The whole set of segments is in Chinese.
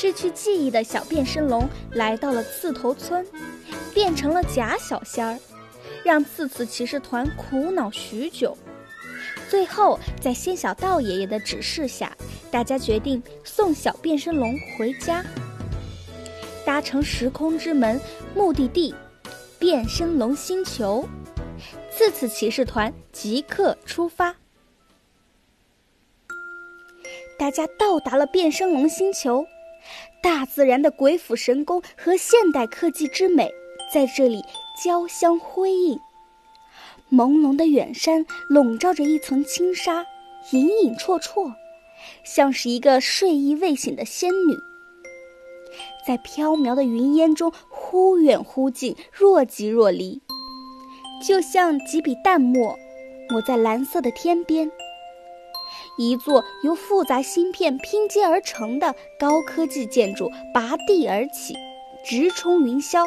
失去记忆的小变身龙来到了刺头村，变成了假小仙儿，让刺刺骑士团苦恼许久。最后，在仙小道爷爷的指示下，大家决定送小变身龙回家，搭乘时空之门，目的地变身龙星球。刺刺骑士团即刻出发。大家到达了变身龙星球，大自然的鬼斧神工和现代科技之美在这里交相辉映。朦胧的远山笼罩着一层轻纱，隐隐绰绰，像是一个睡意未醒的仙女，在飘渺的云烟中忽远忽近，若即若离，就像几笔淡墨抹在蓝色的天边。一座由复杂芯片拼接而成的高科技建筑拔地而起，直冲云霄，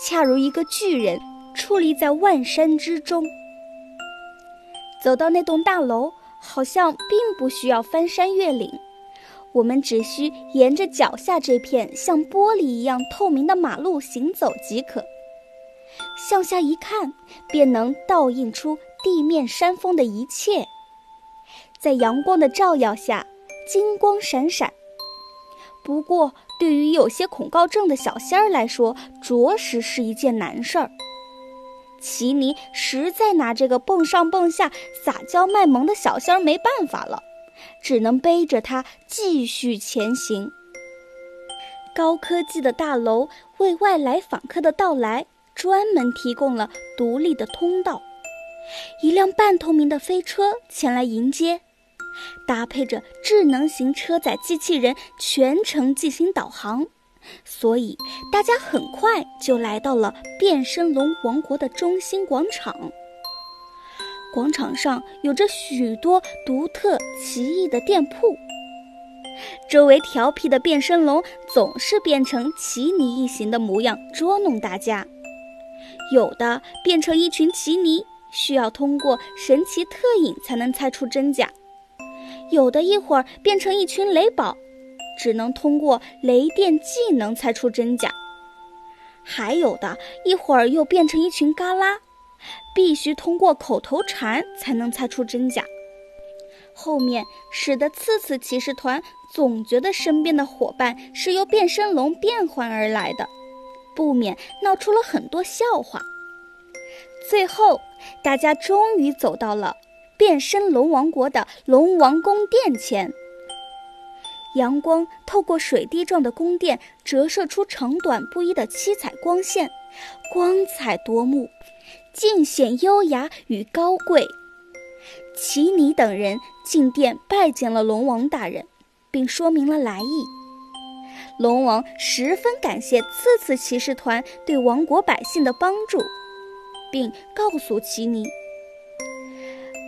恰如一个巨人矗立在万山之中。走到那栋大楼，好像并不需要翻山越岭，我们只需沿着脚下这片像玻璃一样透明的马路行走即可。向下一看，便能倒映出地面山峰的一切。在阳光的照耀下，金光闪闪。不过，对于有些恐高症的小仙儿来说，着实是一件难事儿。奇尼实在拿这个蹦上蹦下、撒娇卖萌的小仙儿没办法了，只能背着它继续前行。高科技的大楼为外来访客的到来专门提供了独立的通道，一辆半透明的飞车前来迎接。搭配着智能型车载机器人，全程进行导航，所以大家很快就来到了变身龙王国的中心广场。广场上有着许多独特奇异的店铺，周围调皮的变身龙总是变成奇尼异形的模样捉弄大家，有的变成一群奇尼，需要通过神奇特影才能猜出真假。有的一会儿变成一群雷宝，只能通过雷电技能猜出真假；还有的一会儿又变成一群嘎啦，必须通过口头禅才能猜出真假。后面使得次次骑士团总觉得身边的伙伴是由变身龙变换而来的，不免闹出了很多笑话。最后，大家终于走到了。变身龙王国的龙王宫殿前，阳光透过水滴状的宫殿，折射出长短不一的七彩光线，光彩夺目，尽显优雅与高贵。奇尼等人进殿拜见了龙王大人，并说明了来意。龙王十分感谢次次骑士团对王国百姓的帮助，并告诉奇尼。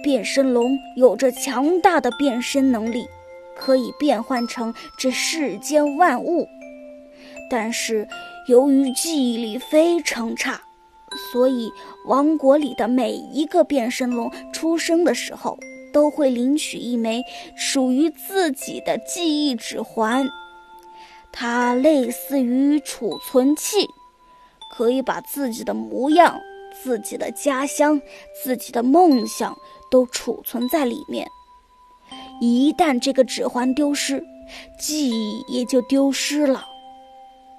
变身龙有着强大的变身能力，可以变换成这世间万物。但是由于记忆力非常差，所以王国里的每一个变身龙出生的时候都会领取一枚属于自己的记忆指环。它类似于储存器，可以把自己的模样、自己的家乡、自己的梦想。都储存在里面。一旦这个指环丢失，记忆也就丢失了。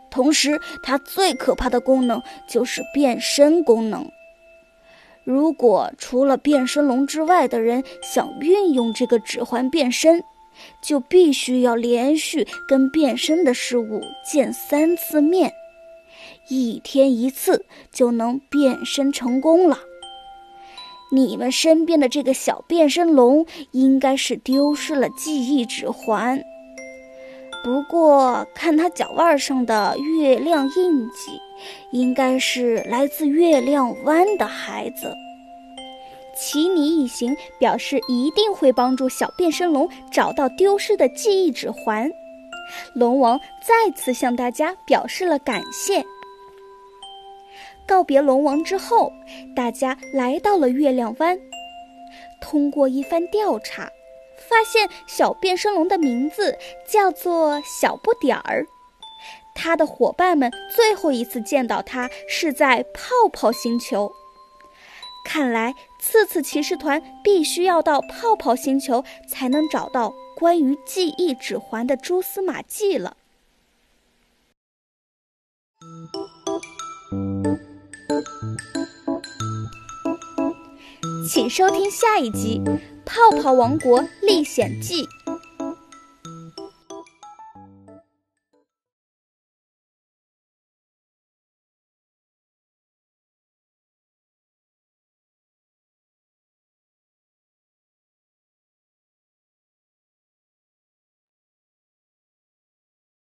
同时，它最可怕的功能就是变身功能。如果除了变身龙之外的人想运用这个指环变身，就必须要连续跟变身的事物见三次面，一天一次就能变身成功了。你们身边的这个小变身龙应该是丢失了记忆指环，不过看它脚腕上的月亮印记，应该是来自月亮湾的孩子。奇尼一行表示一定会帮助小变身龙找到丢失的记忆指环。龙王再次向大家表示了感谢。告别龙王之后，大家来到了月亮湾。通过一番调查，发现小变身龙的名字叫做小不点儿。他的伙伴们最后一次见到他是在泡泡星球。看来，次次骑士团必须要到泡泡星球才能找到关于记忆指环的蛛丝马迹了。请收听下一集《泡泡王国历险记》。